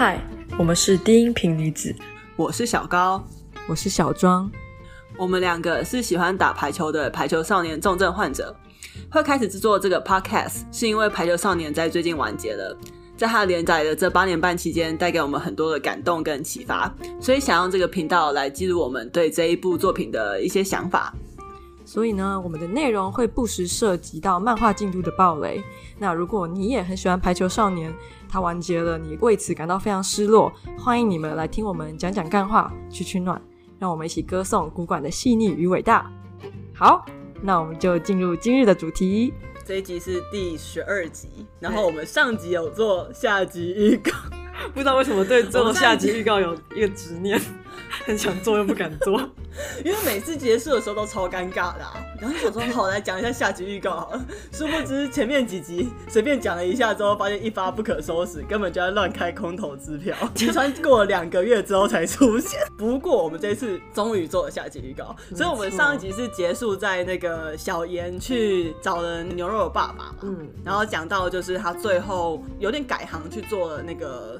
嗨，我们是低音频女子，我是小高，我是小庄，我们两个是喜欢打排球的排球少年重症患者。会开始制作这个 podcast 是因为排球少年在最近完结了。在他连载的这八年半期间，带给我们很多的感动跟启发，所以想用这个频道来记录我们对这一部作品的一些想法。所以呢，我们的内容会不时涉及到漫画进度的暴雷。那如果你也很喜欢排球少年，他完结了，你为此感到非常失落，欢迎你们来听我们讲讲干话，取取暖，让我们一起歌颂古馆的细腻与伟大。好，那我们就进入今日的主题。这一集是第十二集，然后我们上集有做下集预告，不知道为什么对做下集预告有一个执念，很想做又不敢做，因为每次结束的时候都超尴尬的啊。然后想说好，来讲一下下集预告好了，殊不知前面几集随便讲了一下之后，发现一发不可收拾，根本就在乱开空头支票。集团过了两个月之后才出现。不过我们这次终于做了下集预告，所以我们上一集是结束在那个小严去找了牛肉的爸爸嘛，嗯，然后讲到就是他最后有点改行去做了那个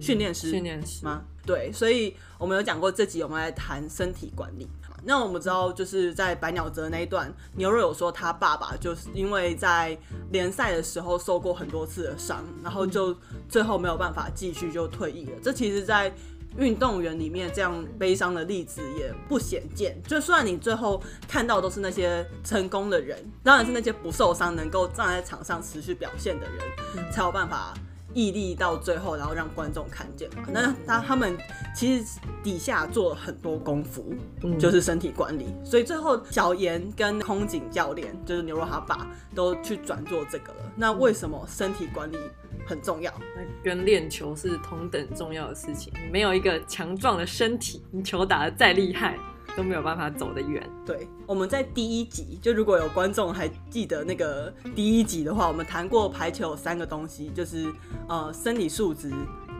训练师，训练师吗？对，所以我们有讲过这集我们来谈身体管理。那我们知道，就是在百鸟泽那一段，牛肉有说他爸爸就是因为在联赛的时候受过很多次的伤，然后就最后没有办法继续就退役了。这其实，在运动员里面这样悲伤的例子也不鲜见。就算你最后看到都是那些成功的人，当然是那些不受伤、能够站在场上持续表现的人，才有办法。毅力到最后，然后让观众看见嘛。那他他们其实底下做了很多功夫，就是身体管理。所以最后小严跟空警教练，就是牛肉他爸，都去转做这个了。那为什么身体管理很重要？那跟练球是同等重要的事情。你没有一个强壮的身体，你球打得再厉害，都没有办法走得远。对，我们在第一集，就如果有观众还记得那个第一集的话，我们谈过排球有三个东西，就是呃生理素质、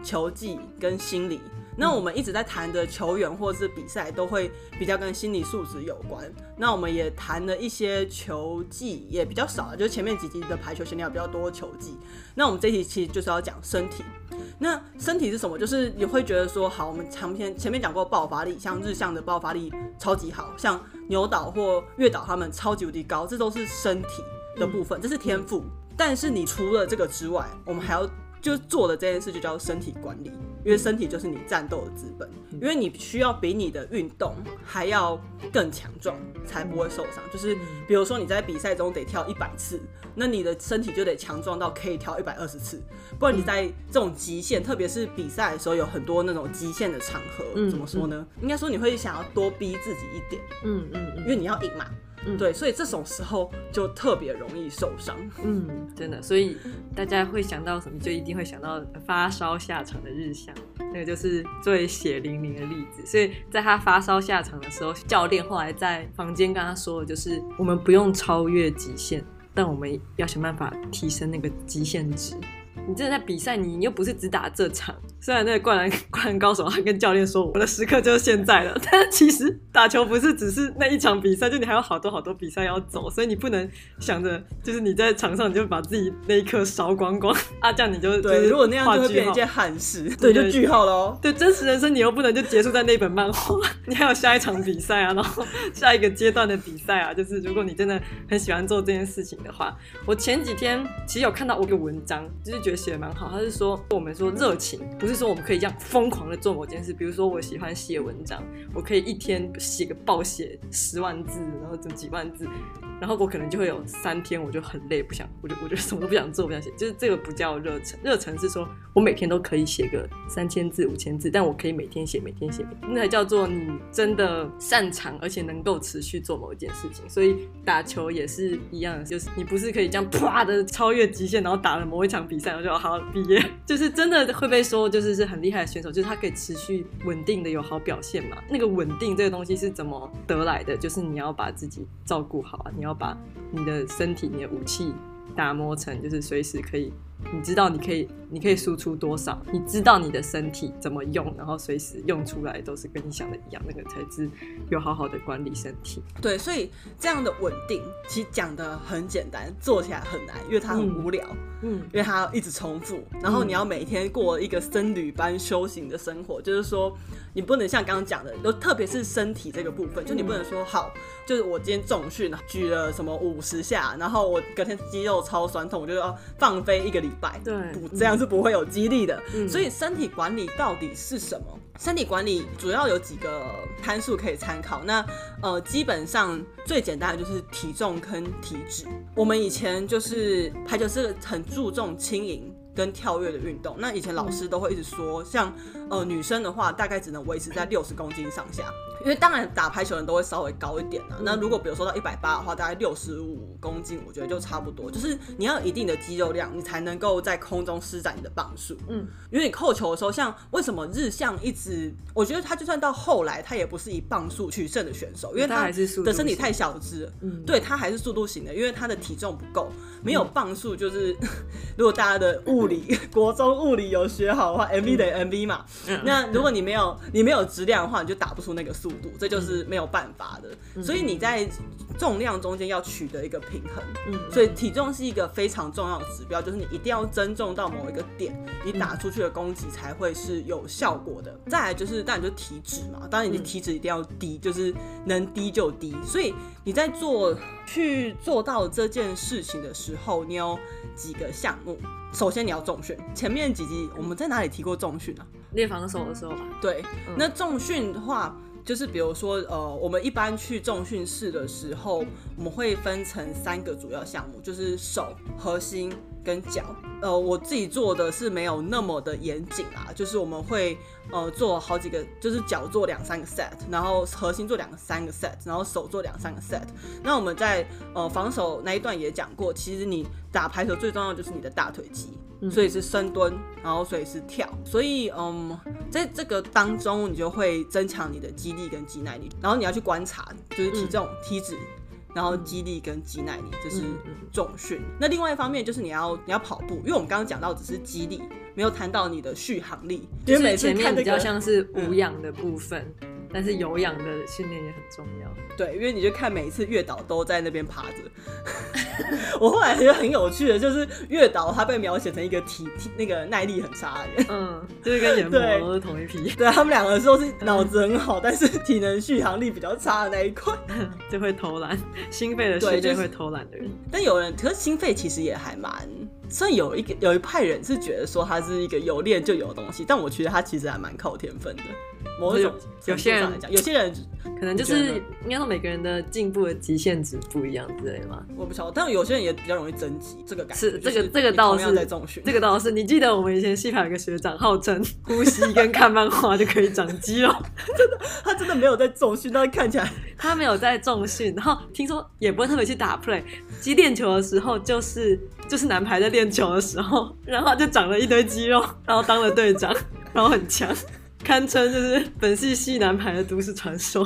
球技跟心理。那我们一直在谈的球员或者是比赛，都会比较跟心理素质有关。那我们也谈了一些球技，也比较少，就是前面几集的排球训练比较多球技。那我们这一集其实就是要讲身体。那身体是什么？就是你会觉得说，好，我们长篇前面讲过爆发力，像日向的爆发力超级好，像牛岛或月岛他们超级无敌高，这都是身体的部分，这是天赋。但是你除了这个之外，我们还要。就做的这件事就叫身体管理，因为身体就是你战斗的资本，因为你需要比你的运动还要更强壮，才不会受伤。就是比如说你在比赛中得跳一百次，那你的身体就得强壮到可以跳一百二十次，不然你在这种极限，特别是比赛的时候，有很多那种极限的场合，怎么说呢？应该说你会想要多逼自己一点，嗯嗯，因为你要赢嘛。嗯，对，所以这种时候就特别容易受伤。嗯，真的，所以大家会想到什么，就一定会想到发烧下场的日向，那个就是最血淋淋的例子。所以在他发烧下场的时候，教练后来在房间跟他说的就是：我们不用超越极限，但我们要想办法提升那个极限值。你真的在比赛，你又不是只打这场。虽然那个灌篮 灌篮高手，他跟教练说：“我的时刻就是现在了。”但其实打球不是只是那一场比赛，就你还有好多好多比赛要走，所以你不能想着就是你在场上你就把自己那一刻烧光光 啊，这样你就对。就是、如果那样就会变一件憾事，对，就句号喽。对，真实人生你又不能就结束在那本漫画，你还有下一场比赛啊，然后下一个阶段的比赛啊，就是如果你真的很喜欢做这件事情的话，我前几天其实有看到一个文章，就是觉得写的蛮好，他是说我们说热情不是。就是说，我们可以这样疯狂的做某件事，比如说，我喜欢写文章，我可以一天写个暴写十万字，然后整几万字。然后我可能就会有三天，我就很累，不想，我就我就什么都不想做，不想写。就是这个不叫热忱，热忱是说我每天都可以写个三千字、五千字，但我可以每天写，每天写，那才叫做你真的擅长，而且能够持续做某一件事情。所以打球也是一样的，就是你不是可以这样啪的超越极限，然后打了某一场比赛，然后就好好毕业。就是真的会被说，就是很厉害的选手，就是他可以持续稳定的有好表现嘛。那个稳定这个东西是怎么得来的？就是你要把自己照顾好啊，你要。把你的身体、你的武器打磨成，就是随时可以，你知道你可以你可以输出多少，你知道你的身体怎么用，然后随时用出来都是跟你想的一样，那个才是有好好的管理身体。对，所以这样的稳定其实讲的很简单，做起来很难，因为它很无聊。嗯，因为它要一直重复，然后你要每天过一个僧侣般修行的生活，就是说。你不能像刚刚讲的，就特别是身体这个部分，就你不能说好，就是我今天重训举了什么五十下，然后我隔天肌肉超酸痛，我就要放飞一个礼拜，对，不这样是不会有激励的。嗯，所以身体管理到底是什么？身体管理主要有几个参数可以参考。那呃，基本上最简单的就是体重跟体脂。我们以前就是排球是很注重轻盈。跟跳跃的运动，那以前老师都会一直说，像呃女生的话，大概只能维持在六十公斤上下。因为当然打排球的人都会稍微高一点啊，那如果比如说到一百八的话，大概六十五公斤，我觉得就差不多。就是你要有一定的肌肉量，你才能够在空中施展你的磅数。嗯，因为你扣球的时候，像为什么日向一直，我觉得他就算到后来，他也不是以磅数取胜的选手，因为他的身体太小只。嗯，对他还是速度型的，因为他的体重不够，没有磅数就是，如果大家的物理 国中物理有学好的话，mv 等于 mv 嘛。嗯那如果你没有你没有质量的话，你就打不出那个速度。这就是没有办法的，嗯、所以你在重量中间要取得一个平衡。嗯，所以体重是一个非常重要的指标，就是你一定要增重到某一个点，你打出去的攻击才会是有效果的。再来就是，当然就是体脂嘛，当然你的体脂一定要低，就是能低就低。所以你在做去做到这件事情的时候，你有几个项目。首先你要重训，前面几集我们在哪里提过重训啊？练防守的时候吧。对，那重训的话。就是比如说，呃，我们一般去重训室的时候，我们会分成三个主要项目，就是手、核心跟脚。呃，我自己做的是没有那么的严谨啊，就是我们会呃做好几个，就是脚做两三个 set，然后核心做两个三个 set，然后手做两三个 set。那我们在呃防守那一段也讲过，其实你打排球最重要就是你的大腿肌。所以是深蹲，然后所以是跳，所以嗯，在这个当中你就会增强你的肌力跟肌耐力，然后你要去观察，就是体重、嗯、体脂，然后肌力跟肌耐力，这是重训。嗯嗯、那另外一方面就是你要你要跑步，因为我们刚刚讲到只是肌力，没有谈到你的续航力，因为每次看比较像是无氧的部分。嗯但是有氧的训练也很重要。对，因为你就看每一次月岛都在那边趴着。我后来觉得很有趣的，就是月岛他被描写成一个体体那个耐力很差的人。嗯，就是跟研磨 都是同一批。对，他们两个都是脑子很好，但是体能续航力比较差的那一块，就会偷懒，心肺的训练会偷懒的人。但有人，可是心肺其实也还蛮。所以有一个有一派人是觉得说他是一个有练就有的东西，但我觉得他其实还蛮靠天分的。某种有些人讲，有些人可能就是应该说每个人的进步的极限值不一样之类的吗？我不晓得，但有些人也比较容易增肌，这个感觉是这个这个倒是在重训，这个倒是。你记得我们以前系排有个学长号称 呼吸跟看漫画就可以长肌肉，真的，他真的没有在重训，但是看起来 他没有在重训，然后听说也不会特别去打 play，击练球的时候就是就是男排在练球的时候，然后就长了一堆肌肉，然后当了队长，然后很强。堪称就是本系系男排的都市传说，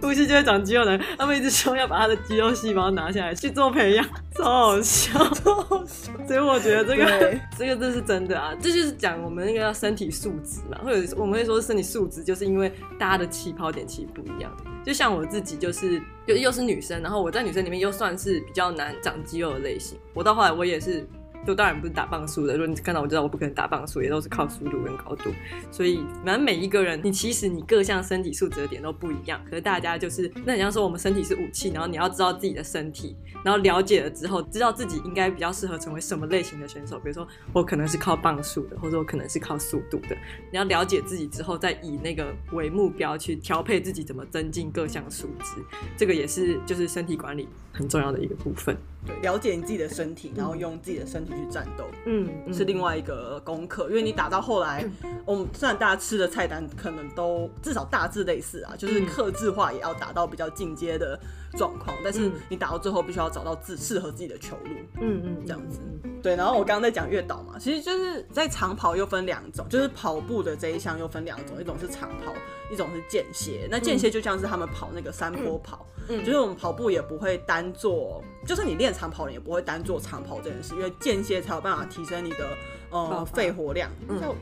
呼吸就会长肌肉男，他们一直说要把他的肌肉细胞拿下来去做培养，超好笑，超好笑。所以我觉得这个 这个这是真的啊，这就是讲我们那个身体素质嘛，或者我们会说身体素质，就是因为大家的起跑点其实不一样。就像我自己，就是又又是女生，然后我在女生里面又算是比较难长肌肉的类型，我到后来我也是。就当然不是打磅数的，如果你看到我知道我不可能打磅数，也都是靠速度跟高度。所以反正每一个人，你其实你各项身体素质的点都不一样。可是大家就是那你像说我们身体是武器，然后你要知道自己的身体，然后了解了之后，知道自己应该比较适合成为什么类型的选手。比如说我可能是靠磅数的，或者我可能是靠速度的。你要了解自己之后，再以那个为目标去调配自己怎么增进各项素质。这个也是就是身体管理很重要的一个部分。对，了解你自己的身体，然后用自己的身体去战斗，嗯，是另外一个功课。因为你打到后来，我们虽然大家吃的菜单可能都至少大致类似啊，就是克制化也要打到比较进阶的状况，但是你打到最后必须要找到自适合自己的球路，嗯嗯，这样子。对，然后我刚刚在讲月岛嘛，其实就是在长跑又分两种，就是跑步的这一项又分两种，一种是长跑，一种是间歇。那间歇就像是他们跑那个山坡跑，嗯，就是我们跑步也不会单做，就是你练长跑你也不会单做长跑这件事，因为间歇才有办法提升你的呃肺活量，就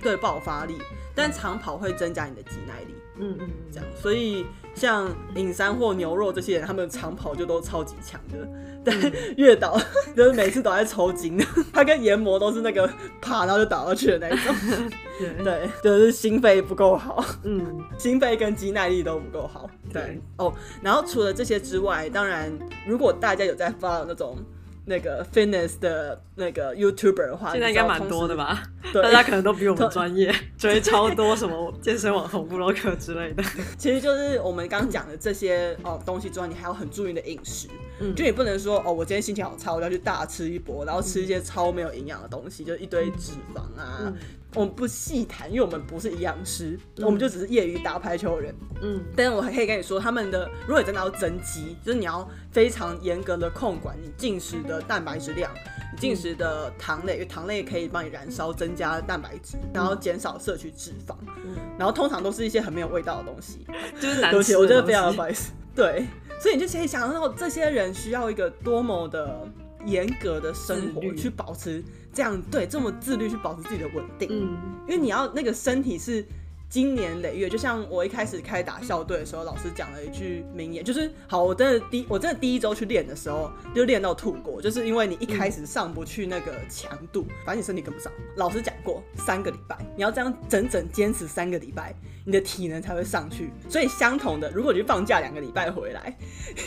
对爆发力，但长跑会增加你的肌耐力。嗯嗯，这样，所以像影山或牛肉这些人，他们长跑就都超级强的。但 月岛 就是每次都在抽筋，他跟研磨都是那个啪，然后就倒下去的那种。对，就是心肺不够好。嗯，心肺跟肌耐力都不够好。对哦，然后除了这些之外，当然如果大家有在发那种。那个 fitness 的那个 YouTuber 的话，现在应该蛮多的吧？对，大家可能都比我们专业，追超多什么健身网红、布洛克之类的。其实就是我们刚刚讲的这些哦东西之外，你还要很注意你的饮食。嗯，就你不能说哦，我今天心情好差，我要去大吃一波，然后吃一些超没有营养的东西，就一堆脂肪啊。嗯我们不细谈，因为我们不是营养师，嗯、我们就只是业余打排球的人。嗯，但是我还可以跟你说，他们的如果你真的要增肌，就是你要非常严格的控管你进食的蛋白质量，你进食的糖类，因为糖类可以帮你燃烧，增加蛋白质，然后减少摄取脂肪。嗯，然后通常都是一些很没有味道的东西，就是难吃。我觉得非常不好意思。对，所以你就可以想到，这些人需要一个多么的严格的生活去保持。这样对，这么自律去保持自己的稳定，嗯，因为你要那个身体是今年累月，就像我一开始开打校队的时候，老师讲了一句名言，就是好，我真的第我真的第一周去练的时候就练到吐过，就是因为你一开始上不去那个强度，反正你身体跟不上。老师讲过，三个礼拜你要这样整整坚持三个礼拜，你的体能才会上去。所以相同的，如果你放假两个礼拜回来，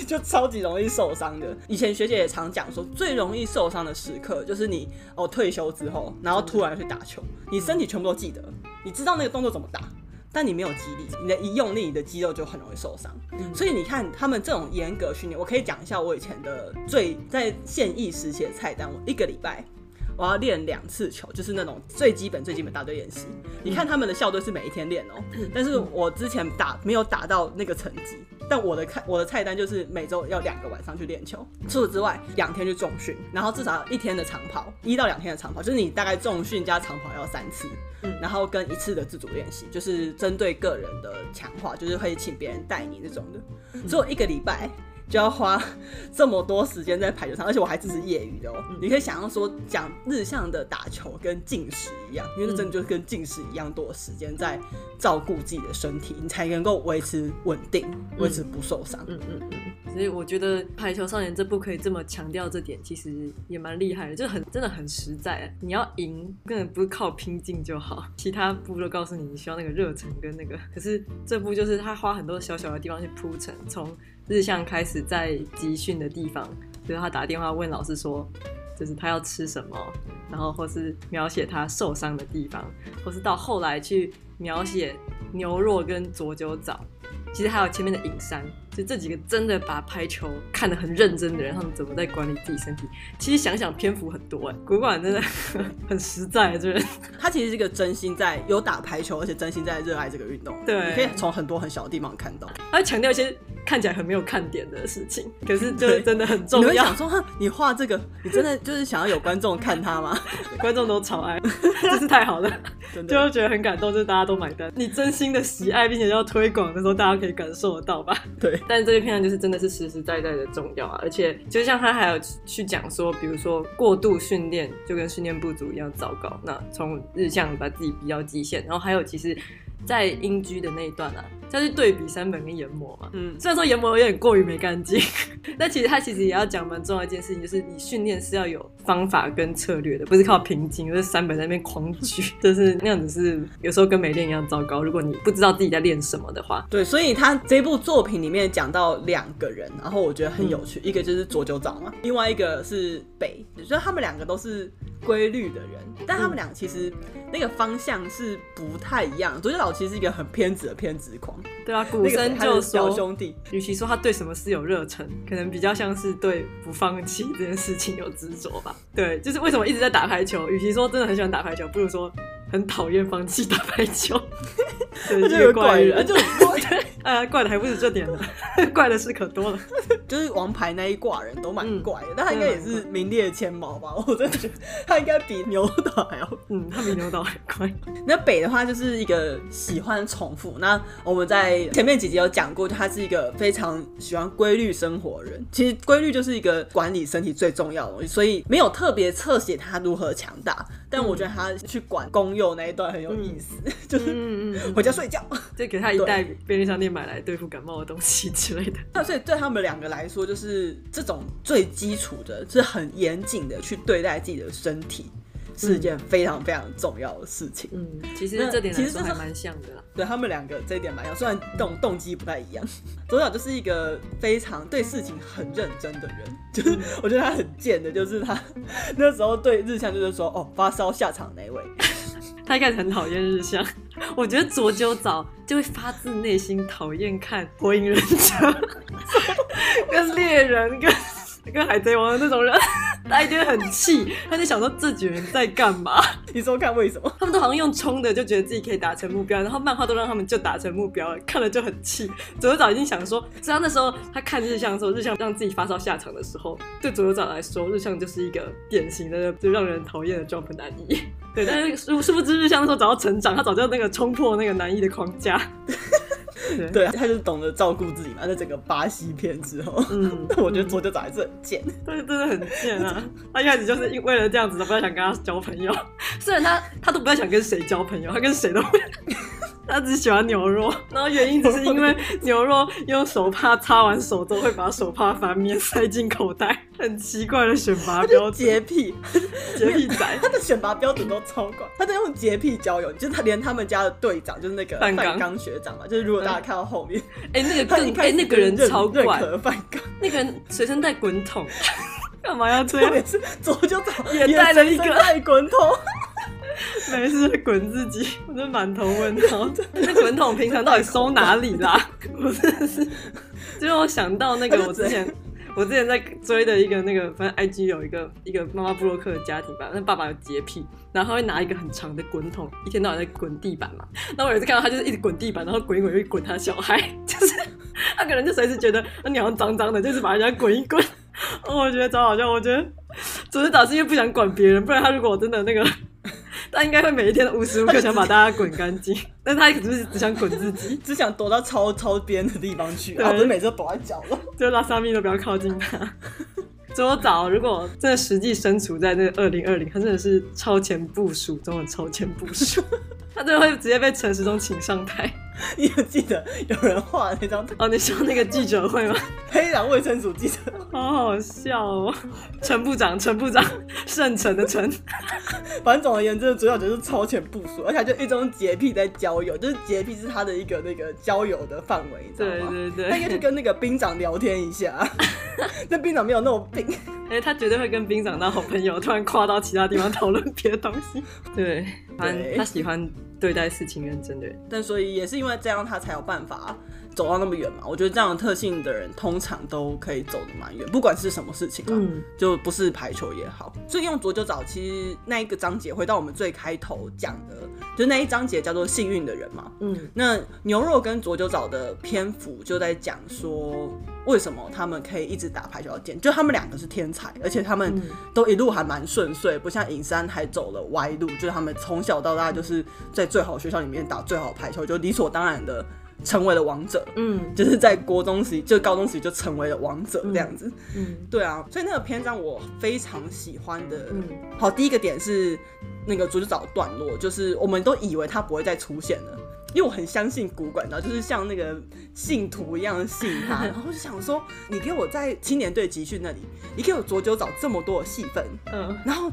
就超级容易受伤的。以前学姐也常讲说，最容易受伤的时刻就是你哦退休之后，然后突然去打球，你身体全部都记得，你知道那个动作怎么打。但你没有肌力，你的一用力，你的肌肉就很容易受伤。嗯、所以你看他们这种严格训练，我可以讲一下我以前的最在现役时期的菜单。我一个礼拜我要练两次球，就是那种最基本最基本大队练习。嗯、你看他们的校队是每一天练哦、但是我之前打没有打到那个成绩。但我的看我的菜单就是每周要两个晚上去练球，除此之外两天去重训，然后至少一天的长跑，一到两天的长跑，就是你大概重训加长跑要三次，嗯，然后跟一次的自主练习，就是针对个人的强化，就是会请别人带你那种的，嗯、所以我一个礼拜。就要花 这么多时间在排球上，而且我还只是业余的哦。嗯、你可以想象说，讲日向的打球跟进食一样，因为真的就是跟进食一样多的时间在照顾自己的身体，你才能够维持稳定，维持不受伤。嗯嗯嗯。所以我觉得《排球少年》这部可以这么强调这点，其实也蛮厉害的，就很真的很实在。你要赢，根本不是靠拼劲就好，其他部都告诉你你需要那个热忱跟那个，可是这部就是他花很多小小的地方去铺陈，从。日向开始在集训的地方，就是他打电话问老师说，就是他要吃什么，然后或是描写他受伤的地方，或是到后来去描写牛肉跟佐久早，其实还有前面的影山。就这几个真的把排球看得很认真的人，他们怎么在管理自己身体？其实想想篇幅很多哎，古馆真的 很实在，就是他其实是一个真心在有打排球，而且真心在热爱这个运动。对，你可以从很多很小的地方看到，他会强调一些看起来很没有看点的事情，可是就真的很重要。你会想说，你画这个，你真的就是想要有观众看他吗？观众都超爱，真是太好了，真的就会觉得很感动，就是大家都买单。你真心的喜爱并且要推广的时候，大家可以感受得到吧？对。但是这个片段就是真的是实实在在的重要啊，而且就像他还有去讲说，比如说过度训练就跟训练不足一样糟糕。那从日向把自己逼到极限，然后还有其实。在英居的那一段啊，再去对比山本跟研磨嘛。嗯，虽然说研磨有点过于没干净，但其实他其实也要讲蛮重要一件事情，就是你训练是要有方法跟策略的，不是靠平静，就是山本在那边狂举，就是那样子是有时候跟没练一样糟糕。如果你不知道自己在练什么的话，对，所以他这部作品里面讲到两个人，然后我觉得很有趣，嗯、一个就是佐久早嘛，另外一个是北，所以他们两个都是规律的人，但他们俩其实那个方向是不太一样。佐久早其实是一个很偏执的偏执狂，对啊，古生就说兄弟，与其说他对什么事有热忱，可能比较像是对不放弃这件事情有执着吧。对，就是为什么一直在打排球，与其说真的很喜欢打排球，不如说很讨厌放弃打排球。对就有怪人，就 对。呃，怪的还不是这点呢，怪的事可多了。就是王牌那一挂人都蛮怪的，嗯、但他应该也是名列前茅吧？我真的觉得他应该比牛岛还要，嗯，他比牛岛还 怪。那北的话就是一个喜欢重复。那我们在前面几集有讲过，就他是一个非常喜欢规律生活的人。其实规律就是一个管理身体最重要的东西，所以没有特别侧写他如何强大。但我觉得他去管公幼那一段很有意思，嗯、就是回家睡觉，就给他一袋便利商店买来对付感冒的东西之类的。那所以对他们两个来说，就是这种最基础的，是很严谨的去对待自己的身体。是一件非常非常重要的事情。嗯，其实这点其实还蛮像的啦。对他们两个这一点蛮像，虽然动动机不太一样。左小就是一个非常对事情很认真的人，就是我觉得他很贱的，就是他那时候对日向就是说，哦，发烧下场那位。他一开始很讨厌日向，我觉得佐久早就会发自内心讨厌看火影忍者跟猎人跟。跟海贼王的那种人，他一定很气，他就想说这几人在干嘛？你说看为什么？他们都好像用冲的，就觉得自己可以达成目标，然后漫画都让他们就达成目标了，看了就很气。左右早已经想说，虽然那时候他看日向的时候，日向让自己发烧下场的时候，对左右早来说，日向就是一个典型的就让人讨厌的 Jump 男一。对，但是殊殊不知日向那时候早就成长，他早就那个冲破那个男一的框架。对，他就是懂得照顾自己嘛。在整个巴西片之后，嗯，我觉得佐久早还是很贱，但是真的很贱啊！他一开始就是因为了这样子，都不太想跟他交朋友。虽然他他都不太想跟谁交朋友，他跟谁都不。他只喜欢牛肉，然后原因只是因为 牛肉用手帕擦完手之后会把手帕翻面塞进口袋，很奇怪的选拔标准。洁癖，洁癖仔，他的选拔标准都超怪。他在用洁癖交友，就是他连他们家的队长就是那个范刚。学长嘛，就是如果大家看到后面，哎、欸，那个更哎、欸、那个人超怪，范刚。那个人随身带滚筒，干嘛要这样？也是左就走，也带了一个。带滚筒。没事，滚自己，我真满头问号。那滚筒平常到底收哪里啦？我真的是，就让我想到那个我之前，我之前在追的一个那个，反正 IG 有一个一个妈妈布洛克的家庭吧，那爸爸有洁癖，然后他会拿一个很长的滚筒，一天到晚在滚地板嘛。那我有一次看到他就是一直滚地板，然后滚一滚又滚他小孩，就是他可能就随时觉得那鸟脏脏的，就是把人家滚一滚。哦，我觉得超好笑。我觉得总是导是因为不想管别人，不然他如果真的那个。他应该会每一天无时无刻想把大家滚干净，但他只是只想滚自己，只想躲到超超边的地方去，啊，不是每次都躲在角落，就拉萨米都不要靠近他。佐久早如果真的实际身处在那个二零二零，他真的是超前部署中的超前部署，他真的会直接被陈时中请上台。你有记得有人画那张图？哦，你说那个记者会吗？黑狼卫生署记者，好好笑哦。陈部长，陈部长，圣城的陈。反正总而言之，主要就是超前部署，而且就一种洁癖在交友，就是洁癖是他的一个那个交友的范围，知道吗？对对对，他应该去跟那个兵长聊天一下。那兵长没有那么病，哎、欸，他绝对会跟兵长当好朋友，突然跨到其他地方讨论别的东西。对，反正他喜欢对待事情认真的人，但所以也是因为这样，他才有办法走到那么远嘛。我觉得这样的特性的人，通常都可以走得蛮远，不管是什么事情啊，嗯，就不是排球也好。所以用佐久早，其实那一个章节回到我们最开头讲的，就那一章节叫做幸运的人嘛。嗯，那牛肉跟佐久早的篇幅就在讲说，为什么他们可以一直打排球到就他们两个是天才，而且他们都一路还蛮顺遂，不像尹山还走了歪路，就是他们从小到大就是在。最好学校里面打最好排球，就理所当然的成为了王者。嗯，就是在国中时，就高中时就成为了王者这样子。嗯，嗯对啊，所以那个篇章我非常喜欢的。嗯，好，第一个点是那个佐久早段落，就是我们都以为他不会再出现了，因为我很相信古馆的，就是像那个信徒一样信他，然后就想说，你给我在青年队集训那里，你给我佐久早这么多的戏份，嗯，然后。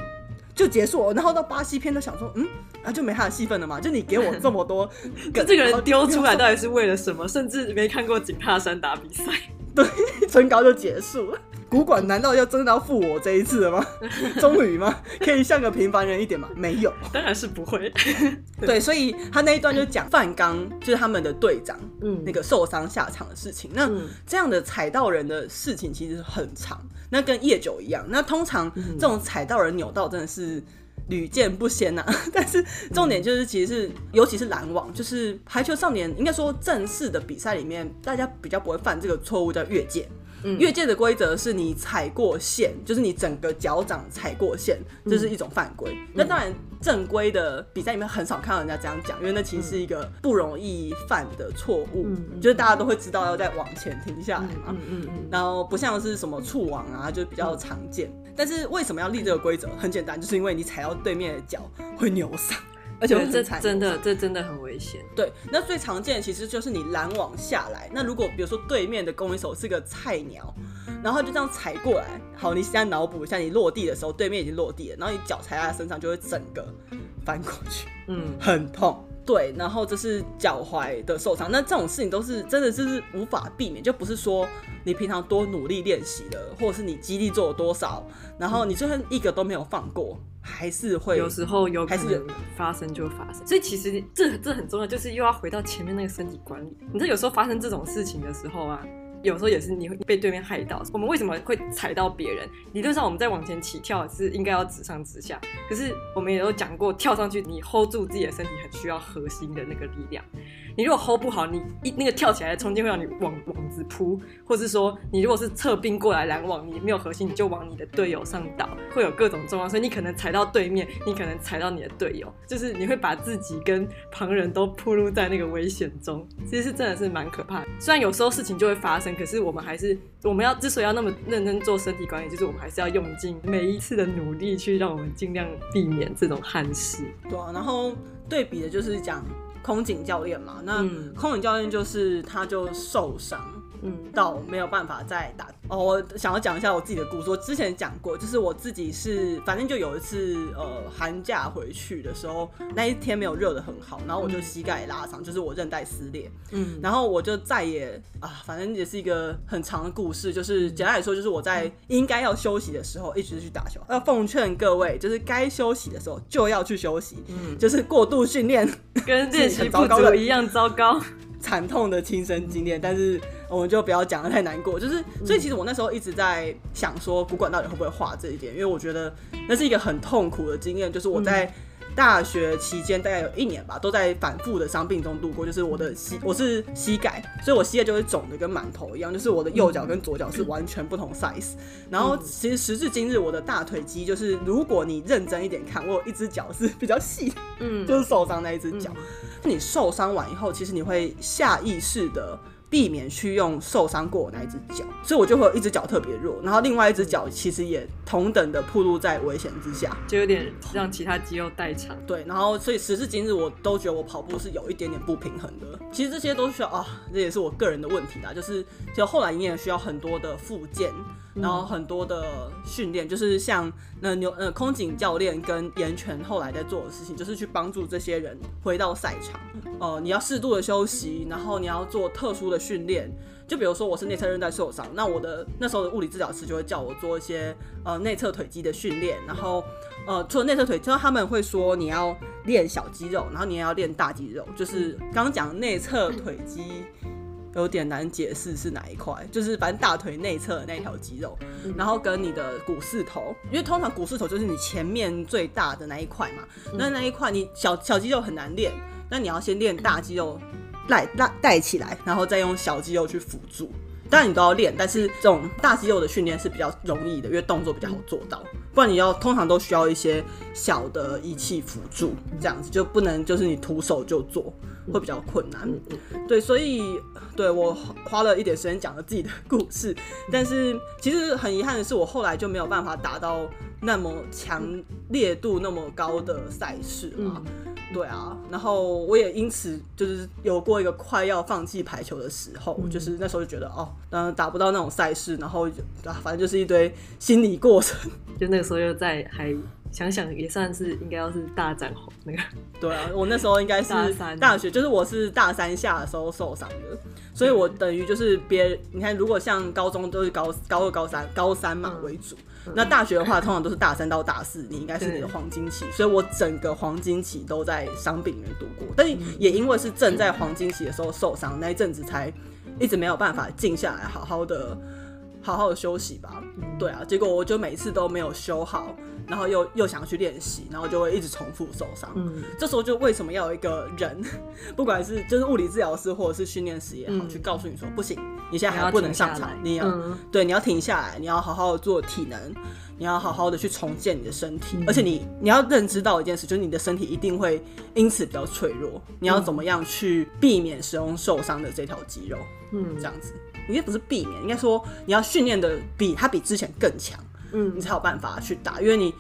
就结束了，然后到巴西篇都想说，嗯，啊就没他的戏份了嘛？就你给我这么多，就这个人丢出来到底是为了什么？甚至没看过井帕山打比赛，对，春高就结束了。古馆难道要真的要负我这一次了吗？终于吗？可以像个平凡人一点吗？没有，当然是不会。对，所以他那一段就讲范刚就是他们的队长，嗯，那个受伤下场的事情。那这样的踩到人的事情其实很长，那跟夜久一样。那通常这种踩到人扭到真的是屡见不鲜呐、啊。但是重点就是，其实是、嗯、尤其是拦网，就是排球少年应该说正式的比赛里面，大家比较不会犯这个错误，叫越界。越界的规则是你踩过线，就是你整个脚掌踩过线，这是一种犯规。那、嗯、当然，正规的比赛里面很少看到人家这样讲，因为那其实是一个不容易犯的错误，嗯、就是大家都会知道要再往前停下来嘛。嗯嗯嗯。然后不像是什么触网啊，就比较常见。但是为什么要立这个规则？很简单，就是因为你踩到对面的脚会扭伤。而且这真的，这真的很危险。对，那最常见的其实就是你拦网下来。那如果比如说对面的攻击手是个菜鸟，然后就这样踩过来，好，你现在脑补一下，你落地的时候，对面已经落地了，然后你脚踩在他身上，就会整个翻过去，嗯，很痛。对，然后这是脚踝的受伤。那这种事情都是真的就是无法避免，就不是说你平常多努力练习了，或者是你肌力做了多少，然后你就算一个都没有放过。还是会有时候有还是发生就发生，所以其实这这很重要，就是又要回到前面那个身体管理。你知道有时候发生这种事情的时候啊。有时候也是你会被对面害到。我们为什么会踩到别人？理论上我们在往前起跳是应该要直上直下，可是我们也有讲过，跳上去你 hold 住自己的身体很需要核心的那个力量。你如果 hold 不好，你一那个跳起来的冲击会让你往网子扑，或是说你如果是侧边过来拦网，你没有核心，你就往你的队友上倒，会有各种状况。所以你可能踩到对面，你可能踩到你的队友，就是你会把自己跟旁人都暴露在那个危险中。其实是真的是蛮可怕的。虽然有时候事情就会发生。可是我们还是，我们要之所以要那么认真做身体管理，就是我们还是要用尽每一次的努力，去让我们尽量避免这种憾事。对啊，然后对比的就是讲空警教练嘛，那空警教练就是他就受伤。嗯，到没有办法再打哦。我想要讲一下我自己的故事。我之前讲过，就是我自己是，反正就有一次，呃，寒假回去的时候，那一天没有热的很好，然后我就膝盖拉伤，就是我韧带撕裂。嗯，然后我就再也啊，反正也是一个很长的故事。就是简单来说，就是我在应该要休息的时候，一直去打球。要奉劝各位，就是该休息的时候就要去休息。嗯，就是过度训练跟练习不足一样糟糕。惨痛的亲身经验，但是我们就不要讲的太难过。就是，所以其实我那时候一直在想说，古馆到底会不会画这一点？因为我觉得那是一个很痛苦的经验。就是我在大学期间大概有一年吧，都在反复的伤病中度过。就是我的膝，我是膝盖，所以我膝盖就会肿的跟馒头一样。就是我的右脚跟左脚是完全不同 size。然后其实时至今日，我的大腿肌就是，如果你认真一点看，我有一只脚是比较细，嗯，就是受伤那一只脚。你受伤完以后，其实你会下意识的避免去用受伤过的那一只脚，所以我就会有一只脚特别弱，然后另外一只脚其实也同等的暴露在危险之下，就有点让其他肌肉代偿。对，然后所以时至今日，我都觉得我跑步是有一点点不平衡的。其实这些都需要啊，这也是我个人的问题啦，就是就后来你也需要很多的复健。然后很多的训练，就是像那牛呃空警教练跟严泉后来在做的事情，就是去帮助这些人回到赛场。呃，你要适度的休息，然后你要做特殊的训练。就比如说我是内侧韧带受伤，那我的那时候的物理治疗师就会叫我做一些呃内侧腿肌的训练。然后呃除了内侧腿，就是他们会说你要练小肌肉，然后你也要练大肌肉。就是刚刚讲内侧腿肌。有点难解释是哪一块，就是反正大腿内侧的那条肌肉，然后跟你的股四头，因为通常股四头就是你前面最大的那一块嘛，那那一块你小小肌肉很难练，那你要先练大肌肉带带带起来，然后再用小肌肉去辅助。当然你都要练，但是这种大肌肉的训练是比较容易的，因为动作比较好做到。不然你要通常都需要一些小的仪器辅助，这样子就不能就是你徒手就做，会比较困难。对，所以对我花了一点时间讲了自己的故事，但是其实很遗憾的是，我后来就没有办法达到那么强烈度那么高的赛事嘛。对啊，然后我也因此就是有过一个快要放弃排球的时候，嗯、就是那时候就觉得哦，当然打不到那种赛事，然后啊，反正就是一堆心理过程。就那个时候又在还想想，也算是应该要是大展红那个。对啊，我那时候应该是大三大学，就是我是大三下的时候受伤的，所以我等于就是别你看，如果像高中都是高高二、高三、高三嘛为主。嗯那大学的话，通常都是大三到大四，你应该是你的黄金期，所以我整个黄金期都在伤病里面度过。但也因为是正在黄金期的时候受伤，那一阵子才一直没有办法静下来，好好的。好好的休息吧。对啊，结果我就每次都没有修好。然后又又想要去练习，然后就会一直重复受伤。嗯，这时候就为什么要有一个人，不管是就是物理治疗师或者是训练师也好，嗯、去告诉你说不行，你现在还不能上场，你要，嗯、对，你要停下来，你要好好的做体能，你要好好的去重建你的身体，嗯、而且你你要认知到一件事，就是你的身体一定会因此比较脆弱，你要怎么样去避免使用受伤的这条肌肉？嗯，这样子，应该不是避免，应该说你要训练的比他比之前更强。嗯，你才有办法去打，因为你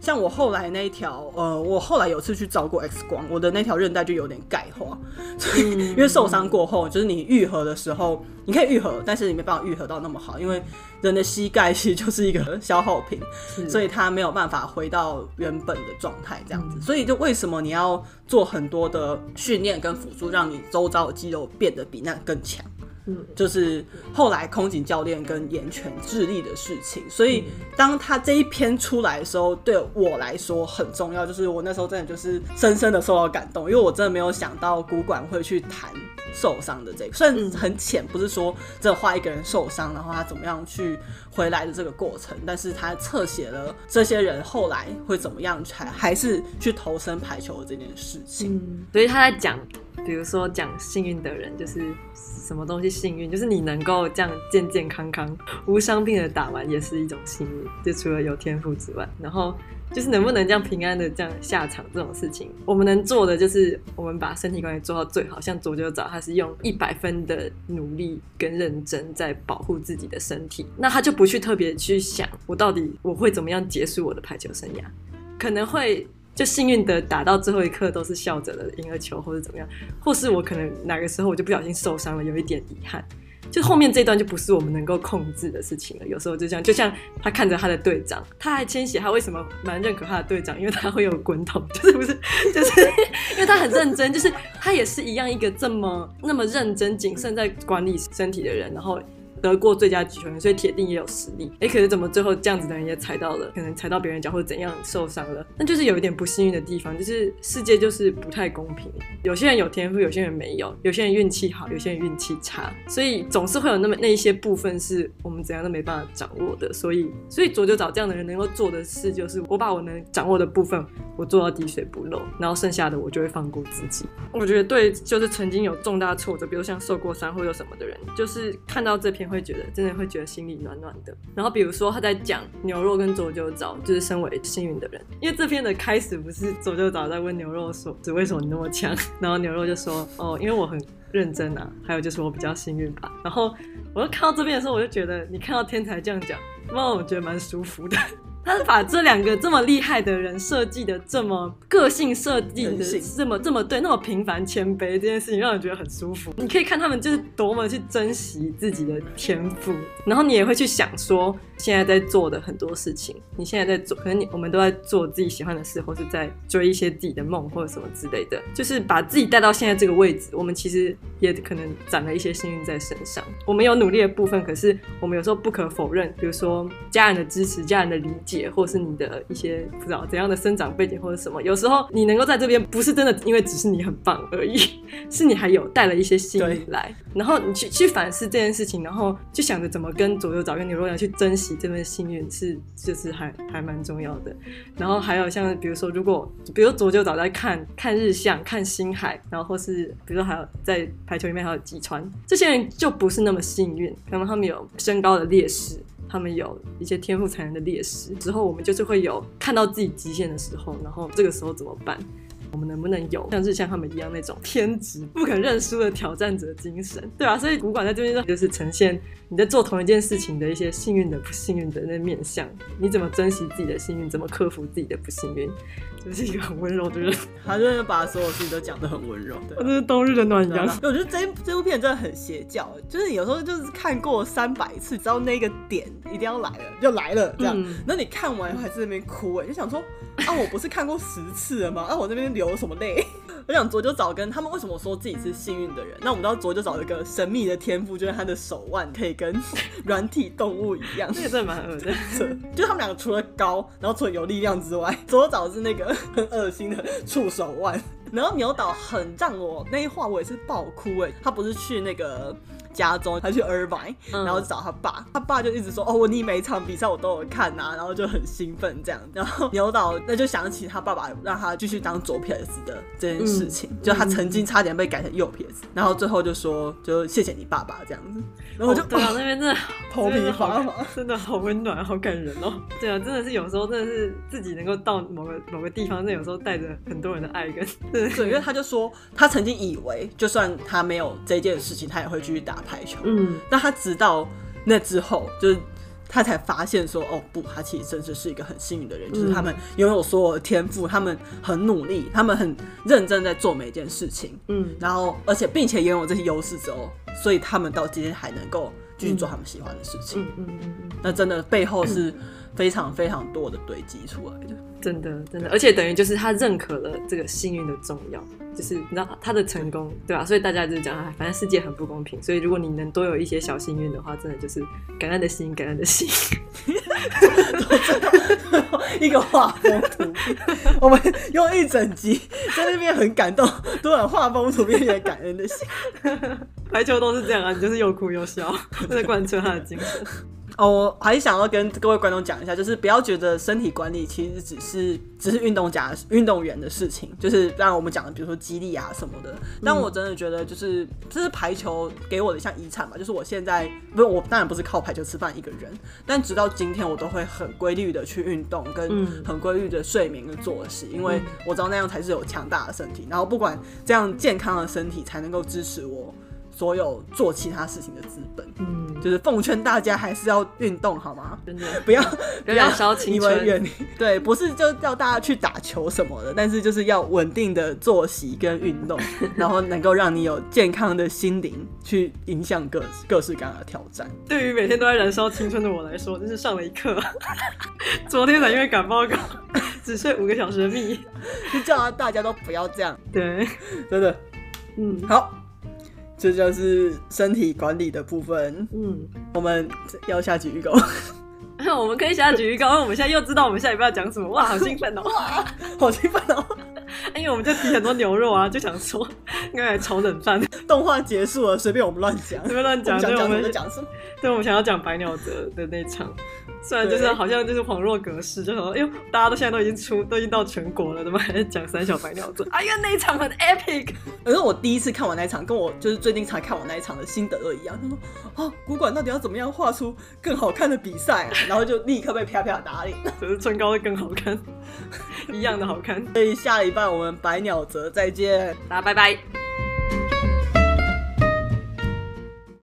像我后来那一条，呃，我后来有次去照过 X 光，我的那条韧带就有点钙化，所以因为受伤过后，就是你愈合的时候，你可以愈合，但是你没办法愈合到那么好，因为人的膝盖其实就是一个 消耗品，所以它没有办法回到原本的状态这样子，所以就为什么你要做很多的训练跟辅助，让你周遭的肌肉变得比那更强。嗯，就是后来空警教练跟岩泉智力的事情，所以当他这一篇出来的时候，对我来说很重要。就是我那时候真的就是深深的受到感动，因为我真的没有想到古馆会去谈受伤的这个，虽然很浅，不是说这画一个人受伤，然后他怎么样去回来的这个过程，但是他侧写了这些人后来会怎么样，才还是去投身排球这件事情。所以他在讲。比如说讲幸运的人，就是什么东西幸运，就是你能够这样健健康康、无伤病的打完，也是一种幸运。就除了有天赋之外，然后就是能不能这样平安的这样下场这种事情，我们能做的就是我们把身体管理做到最好。像左九早，他是用一百分的努力跟认真在保护自己的身体，那他就不去特别去想我到底我会怎么样结束我的排球生涯，可能会。就幸运的打到最后一刻都是笑着的赢了球，或者怎么样，或是我可能哪个时候我就不小心受伤了，有一点遗憾。就后面这段就不是我们能够控制的事情了。有时候就像就像他看着他的队长，他还签写，他为什么蛮认可他的队长？因为他会有滚筒，就是不是 就是 因为他很认真，就是他也是一样一个这么那么认真谨慎在管理身体的人，然后。得过最佳举球员，所以铁定也有实力。哎、可是怎么最后这样子的人也踩到了，可能踩到别人脚或者怎样受伤了？那就是有一点不幸运的地方，就是世界就是不太公平。有些人有天赋，有些人没有；有些人运气好，有些人运气差。所以总是会有那么那一些部分是我们怎样都没办法掌握的。所以，所以佐久早这样的人能够做的事，就是我把我能掌握的部分我做到滴水不漏，然后剩下的我就会放过自己。我觉得对，就是曾经有重大挫折，比如像受过伤或者什么的人，就是看到这篇。会觉得真的会觉得心里暖暖的。然后比如说他在讲牛肉跟佐久早，就是身为幸运的人，因为这篇的开始不是佐久早在问牛肉说，只为什么你那么强？然后牛肉就说，哦，因为我很认真啊，还有就是我比较幸运吧。然后我就看到这边的时候，我就觉得你看到天才这样讲，让我觉得蛮舒服的。他是把这两个这么厉害的人设计的这么个性设计的这么这么对，那么平凡谦卑这件事情让人觉得很舒服。你可以看他们就是多么去珍惜自己的天赋，然后你也会去想说，现在在做的很多事情，你现在在做，可能你我们都在做自己喜欢的事，或是在追一些自己的梦或者什么之类的，就是把自己带到现在这个位置。我们其实也可能攒了一些幸运在身上。我们有努力的部分，可是我们有时候不可否认，比如说家人的支持、家人的理解，或是你的一些不知道怎样的生长背景或者什么。有时候你能够在这边，不是真的因为只是你很棒而已，是你还有带了一些幸运来，然后你去去反思这件事情，然后就想着怎么跟左右找跟牛肉一样去珍惜。这份幸运是就是还还蛮重要的，然后还有像比如说，如果比如左右早在看看日向、看星海，然后或是比如说还有在排球里面还有吉川，这些人就不是那么幸运，可能他们有身高的劣势，他们有一些天赋才能的劣势，之后我们就是会有看到自己极限的时候，然后这个时候怎么办？我们能不能有像是像他们一样那种天职不肯认输的挑战者精神，对吧？所以古管在这边就是呈现你在做同一件事情的一些幸运的、不幸运的那面相，你怎么珍惜自己的幸运，怎么克服自己的不幸运。就是一个很温柔的人，他就是把所有事情都讲得很温柔。对，这是冬日的暖阳。我觉得这这部片真的很邪教，就是有时候就是看过三百次，知道那个点一定要来了，就来了这样。那、嗯、你看完还在那边哭，哎，就想说啊，我不是看过十次了吗？啊，我这边流什么泪？我想左九早跟他们为什么说自己是幸运的人？那我们知道左九早有一个神秘的天赋，就是他的手腕可以跟 软体动物一样。这个真的蛮恶的，就他们两个除了高，然后除了有力量之外，左九早是那个很恶心的触手腕。然后牛导很让我那一话我也是爆哭哎，他不是去那个。加州，他去 Irvine，然后找他爸，他爸就一直说：“哦，我你每一场比赛我都有看呐。”然后就很兴奋这样。然后 牛导那就想起他爸爸让他继续当左撇子的这件事情，就他曾经差点被改成右撇子，然后最后就说：“就谢谢你爸爸这样子。”然后我就对啊，那边真的 头皮发麻，真的好温暖，好感人哦。对啊，真的是有时候真的是自己能够到某个某个地方，那有时候带着很多人的爱跟对，因为他就说他曾经以为，就算他没有这件事情，他也会继续打排球。嗯，那他直到那之后，就是他才发现说，哦不，他其实真的是一个很幸运的人，就是他们拥有所有的天赋，他们很努力，他们很认真在做每一件事情。嗯，然后而且并且拥有这些优势之后，所以他们到今天还能够继续做他们喜欢的事情。嗯嗯嗯，那真的背后是非常非常多的堆积出来的。真的，真的，而且等于就是他认可了这个幸运的重要，就是你知道他的成功，对吧？所以大家就是讲，反正世界很不公平，所以如果你能多有一些小幸运的话，真的就是感恩的心，感恩的心。一个画风图片，我们用一整集在那边很感动，突然画风图片也感恩的心。排球都是这样啊，你就是又哭又笑，真的贯彻他的精神。哦，我还想要跟各位观众讲一下，就是不要觉得身体管理其实只是只是运动家、运动员的事情，就是让我们讲的，比如说肌力啊什么的。但我真的觉得，就是这是排球给我的像遗产吧。就是我现在不是我当然不是靠排球吃饭一个人，但直到今天我都会很规律的去运动，跟很规律的睡眠跟作息，因为我知道那样才是有强大的身体。然后不管这样健康的身体才能够支持我。所有做其他事情的资本，嗯，就是奉劝大家还是要运动，好吗？真的，不要不要烧青春。对，不是就叫大家去打球什么的，但是就是要稳定的作息跟运动，然后能够让你有健康的心灵去迎向各各式各样的挑战。对于每天都在燃烧青春的我来说，真是上了一课。昨天才因为赶报告，只睡五个小时的蜜，就叫大家都不要这样。对，真的，嗯，好。这就是身体管理的部分。嗯，我们要下集预告。我们可以下集预告，因为我们现在又知道我们下一步要讲什么。哇，好兴奋哦！哇，好兴奋哦！因为我们就提很多牛肉啊，就想说应该来炒冷饭。动画结束了，随便我们乱讲，随便乱讲。对，我们讲什么？对，我们想要讲白鸟的的那场。虽然就是好像就是恍若隔世，就说哎呦，大家都现在都已经出，都已经到全国了，怎么还在讲三小白鸟泽？哎呀，那一场很 epic。可是我第一次看完那一场，跟我就是最近才看完那一场的心得都一样，他说啊，古馆到底要怎么样画出更好看的比赛啊？然后就立刻被啪啪打脸，只是春高会更好看，一样的好看。所以下礼拜我们百鸟泽再见，大家拜拜。